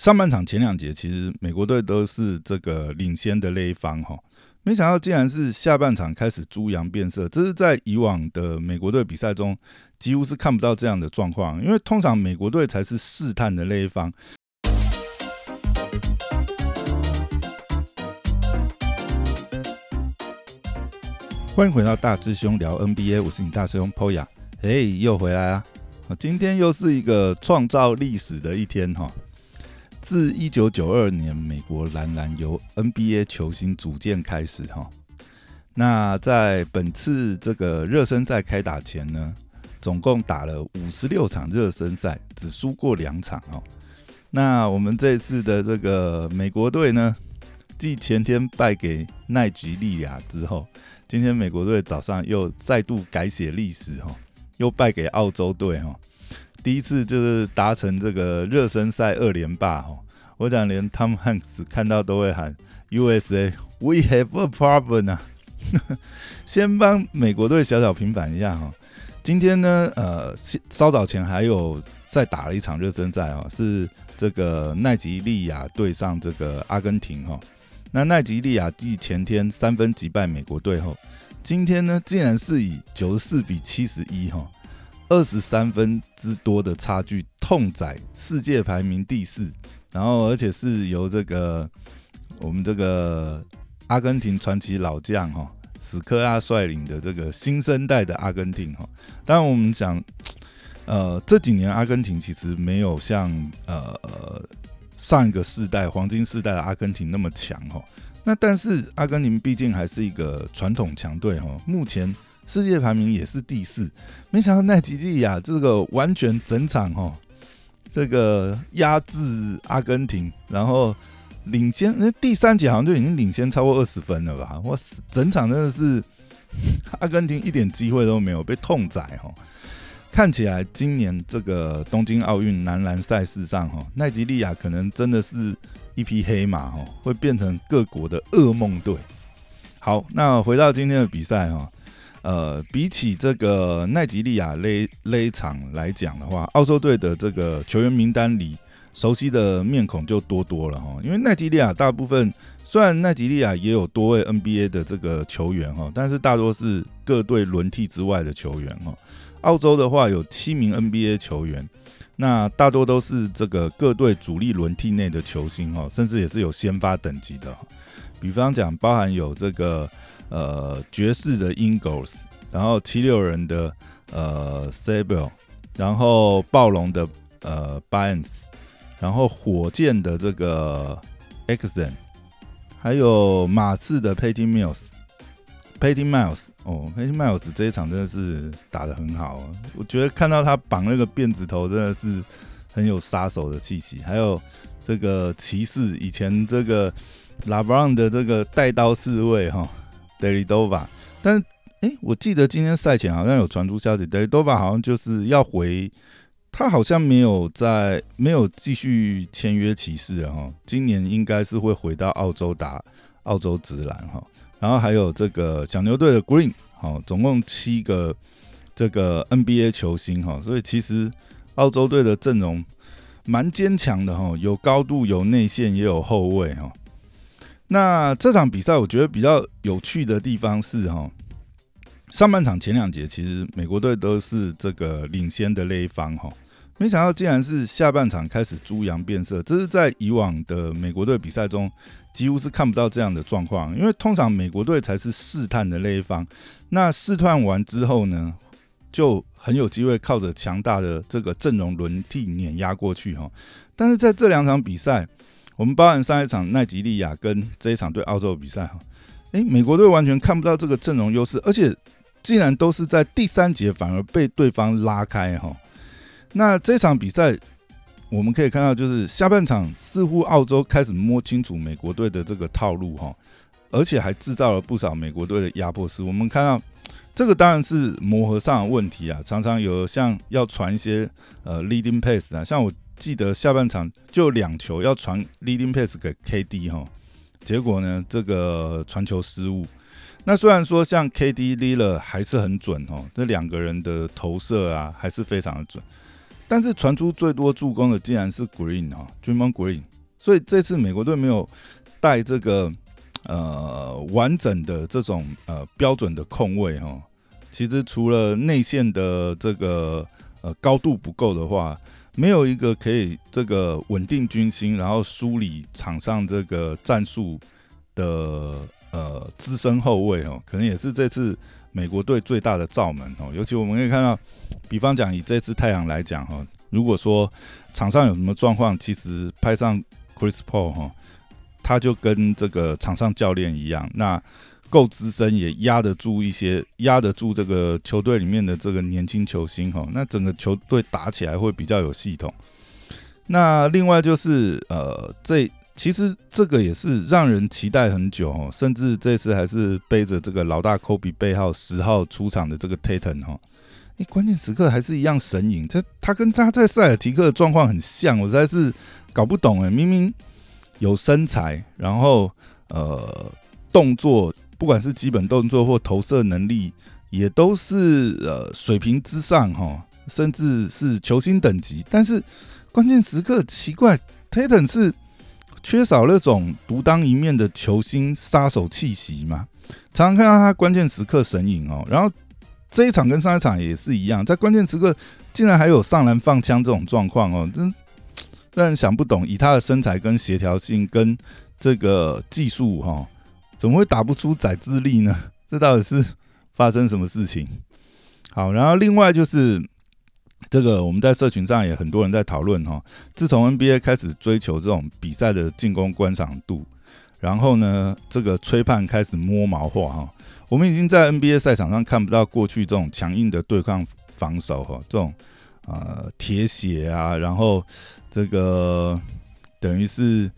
上半场前两节，其实美国队都是这个领先的那一方哈，没想到竟然是下半场开始猪羊变色，这是在以往的美国队比赛中几乎是看不到这样的状况，因为通常美国队才是试探的那一方。欢迎回到大师兄聊 NBA，我是你大师兄 Poya，嘿，又回来啊！今天又是一个创造历史的一天哈。自一九九二年美国男篮由 NBA 球星组建开始哈，那在本次这个热身赛开打前呢，总共打了五十六场热身赛，只输过两场哦。那我们这次的这个美国队呢，继前天败给奈吉利亚之后，今天美国队早上又再度改写历史哈，又败给澳洲队哈。第一次就是达成这个热身赛二连霸哈，我想连 Tom Hanks 看到都会喊 USA，We have a problem 啊！先帮美国队小小平反一下哈。今天呢，呃，稍早前还有再打了一场热身赛哈，是这个奈吉利亚对上这个阿根廷哈。那奈吉利亚继前天三分击败美国队后，今天呢，竟然是以九十四比七十一哈。二十三分之多的差距，痛宰世界排名第四，然后而且是由这个我们这个阿根廷传奇老将哈史科拉率领的这个新生代的阿根廷哈。当然我们想，呃，这几年阿根廷其实没有像呃上一个世代黄金世代的阿根廷那么强哈。那但是阿根廷毕竟还是一个传统强队哈，目前。世界排名也是第四，没想到奈吉利亚这个完全整场哈，这个压制阿根廷，然后领先，那第三节好像就已经领先超过二十分了吧？哇，整场真的是 阿根廷一点机会都没有，被痛宰哈。看起来今年这个东京奥运男篮赛事上哈，奈吉利亚可能真的是一匹黑马哈，会变成各国的噩梦队。好，那回到今天的比赛哈。呃，比起这个奈吉利亚勒勒场来讲的话，澳洲队的这个球员名单里熟悉的面孔就多多了哈。因为奈吉利亚大部分虽然奈吉利亚也有多位 NBA 的这个球员哈，但是大多是各队轮替之外的球员哈。澳洲的话有七名 NBA 球员，那大多都是这个各队主力轮替内的球星哈，甚至也是有先发等级的。比方讲，包含有这个。呃，爵士的 Ingles，然后七六人的呃 Sable，然后暴龙的呃 b a n s 然后火箭的这个 Exon，还有马刺的 Patty Mills，Patty Miles，哦，Patty Miles 这一场真的是打的很好，啊我觉得看到他绑那个辫子头真的是很有杀手的气息，还有这个骑士以前这个 LeBron 的这个带刀侍卫哈。Delidova，但是哎，我记得今天赛前好像有传出消息，Delidova 好像就是要回，他好像没有在没有继续签约骑士了哈，今年应该是会回到澳洲打澳洲直男哈，然后还有这个小牛队的 Green，好，总共七个这个 NBA 球星哈，所以其实澳洲队的阵容蛮坚强的哈，有高度，有内线，也有后卫哈。那这场比赛我觉得比较有趣的地方是哈，上半场前两节其实美国队都是这个领先的那一方哈，没想到竟然是下半场开始猪羊变色，这是在以往的美国队比赛中几乎是看不到这样的状况，因为通常美国队才是试探的那一方，那试探完之后呢，就很有机会靠着强大的这个阵容轮替碾压过去哈，但是在这两场比赛。我们包含上一场奈吉利亚跟这一场对澳洲的比赛哈，诶，美国队完全看不到这个阵容优势，而且竟然都是在第三节反而被对方拉开哈。那这场比赛我们可以看到，就是下半场似乎澳洲开始摸清楚美国队的这个套路哈，而且还制造了不少美国队的压迫式。我们看到这个当然是磨合上的问题啊，常常有像要传一些呃 leading pass 啊，像我。记得下半场就两球要传 leading pass 给 KD 哈，结果呢这个传球失误。那虽然说像 KD l 了还是很准哦，这两个人的投射啊还是非常的准，但是传出最多助攻的竟然是 Green 哈 d r a m o n Green 所以这次美国队没有带这个呃完整的这种呃标准的控卫哈。其实除了内线的这个呃高度不够的话，没有一个可以这个稳定军心，然后梳理场上这个战术的呃资深后卫哦，可能也是这次美国队最大的罩门哦。尤其我们可以看到，比方讲以这次太阳来讲哈，如果说场上有什么状况，其实派上 Chris Paul 哈，他就跟这个场上教练一样，那。够资深也压得住一些，压得住这个球队里面的这个年轻球星哈。那整个球队打起来会比较有系统。那另外就是呃，这其实这个也是让人期待很久哦，甚至这次还是背着这个老大科比背号十号出场的这个 Tatum 哈。哎，关键时刻还是一样神隐。这他跟他在塞尔提克的状况很像，我实在是搞不懂哎。明明有身材，然后呃动作。不管是基本动作或投射能力，也都是呃水平之上哈，甚至是球星等级。但是关键时刻奇怪，Tatum 是缺少那种独当一面的球星杀手气息嘛？常常看到他关键时刻神隐哦。然后这一场跟上一场也是一样，在关键时刻竟然还有上篮放枪这种状况哦，真让人想不懂。以他的身材跟协调性跟这个技术哈。怎么会打不出宰智力呢？这到底是发生什么事情？好，然后另外就是这个，我们在社群上也很多人在讨论哈。自从 NBA 开始追求这种比赛的进攻观赏度，然后呢，这个吹判开始摸毛化哈。我们已经在 NBA 赛场上看不到过去这种强硬的对抗防守哈，这种呃铁血啊，然后这个等于是。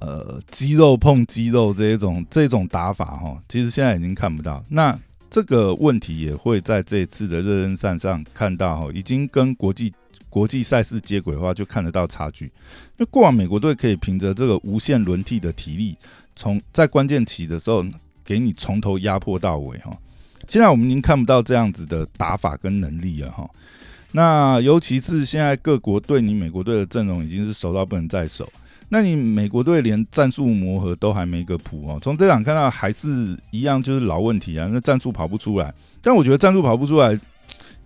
呃，肌肉碰肌肉这一种这种打法哈，其实现在已经看不到。那这个问题也会在这一次的热身赛上看到哈，已经跟国际国际赛事接轨的话，就看得到差距。因为过往美国队可以凭着这个无限轮替的体力，从在关键期的时候给你从头压迫到尾哈。现在我们已经看不到这样子的打法跟能力了哈。那尤其是现在各国对你美国队的阵容已经是熟到不能再熟。那你美国队连战术磨合都还没个谱哦，从这场看到还是一样，就是老问题啊。那战术跑不出来，但我觉得战术跑不出来，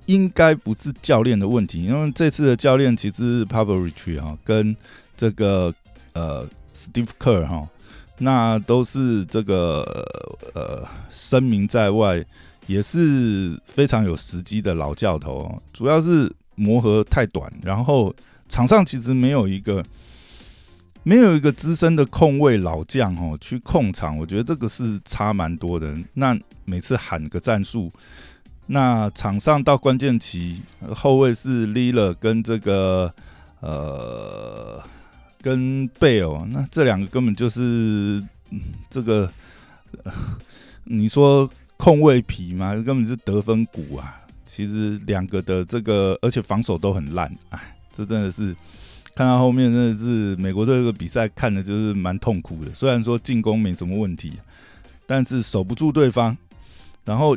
应该不是教练的问题，因为这次的教练其实 p a v l i c 哈，跟这个呃 Steve Kerr 哈，那都是这个呃声名在外，也是非常有时机的老教头，哦主要是磨合太短，然后场上其实没有一个。没有一个资深的控卫老将哦去控场，我觉得这个是差蛮多的。那每次喊个战术，那场上到关键期，后卫是 l i l a 跟这个呃跟贝尔，那这两个根本就是这个你说控卫皮吗？根本是得分股啊！其实两个的这个，而且防守都很烂，哎，这真的是。看到后面真的是美国队这个比赛看的就是蛮痛苦的。虽然说进攻没什么问题，但是守不住对方，然后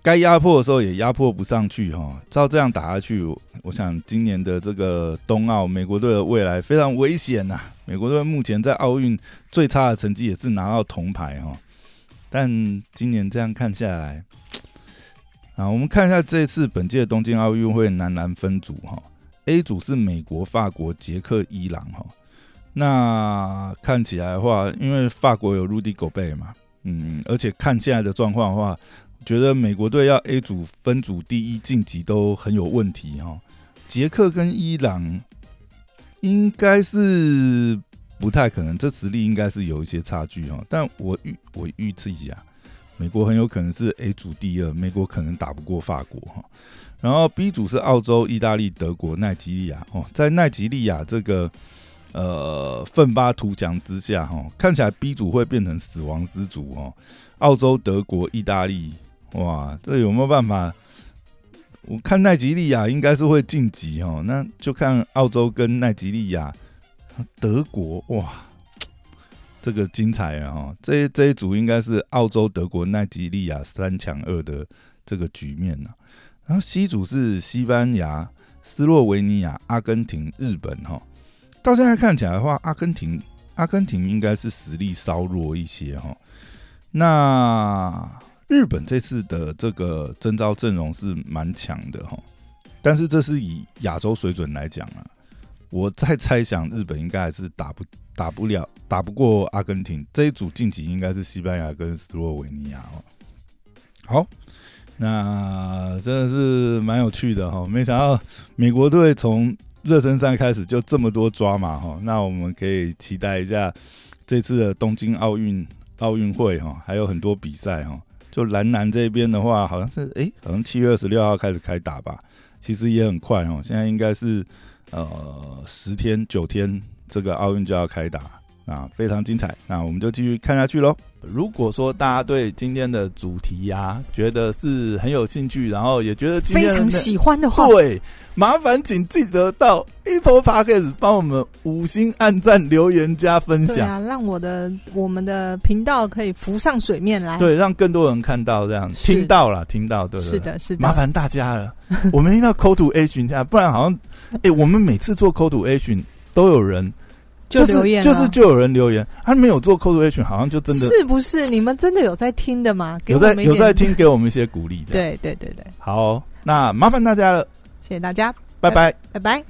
该压迫的时候也压迫不上去哈。照这样打下去，我想今年的这个冬奥美国队的未来 非常危险呐。美国队目前在奥运最差的成绩也是拿到铜牌哈，但今年这样看下来，啊，我们看一下这次本届东京奥运会男篮分组哈。A 组是美国、法国、捷克、伊朗哈，那看起来的话，因为法国有 Rudy Gobert 嘛，嗯，而且看现在的状况的话，觉得美国队要 A 组分组第一晋级都很有问题哈。捷克跟伊朗应该是不太可能，这实力应该是有一些差距哈。但我预我预测一下，美国很有可能是 A 组第二，美国可能打不过法国哈。然后 B 组是澳洲、意大利、德国、奈及利亚哦，在奈及利亚这个呃奋发图强之下哈，看起来 B 组会变成死亡之组哦。澳洲、德国、意大利，哇，这有没有办法？我看奈及利亚应该是会晋级哦，那就看澳洲跟奈及利亚、德国，哇，这个精彩啊！哈，这这一组应该是澳洲、德国、奈及利亚三强二的这个局面呢。然后 C 组是西班牙、斯洛维尼亚、阿根廷、日本哈。到现在看起来的话，阿根廷阿根廷应该是实力稍弱一些哈。那日本这次的这个征召阵容是蛮强的哈，但是这是以亚洲水准来讲啊，我在猜想日本应该还是打不打不了，打不过阿根廷这一组晋级应该是西班牙跟斯洛维尼亚哦。好。那真的是蛮有趣的哈，没想到美国队从热身赛开始就这么多抓马哈，那我们可以期待一下这次的东京奥运奥运会哈，还有很多比赛哈。就男篮这边的话，好像是哎，好像七月二十六号开始开打吧，其实也很快哦，现在应该是呃十天九天，这个奥运就要开打啊，非常精彩。那我们就继续看下去喽。如果说大家对今天的主题呀，觉得是很有兴趣，然后也觉得非常喜欢的话，对，麻烦请记得到 Apple Podcast 帮我们五星按赞、留言、加分享，对啊，让我的我们的频道可以浮上水面来，对，让更多人看到，这样听到了，听到，对，是的，是的，麻烦大家了，我们一定要 Call to Action 下，不然好像，哎，我们每次做 Call to Action 都有人。就留言，就是就有人留言，他没有做 call to action，好像就真的是不是？你们真的有在听的吗？有在有在听，给我们一些鼓励的。对对对对，好，那麻烦大家了，谢谢大家，拜拜，拜拜。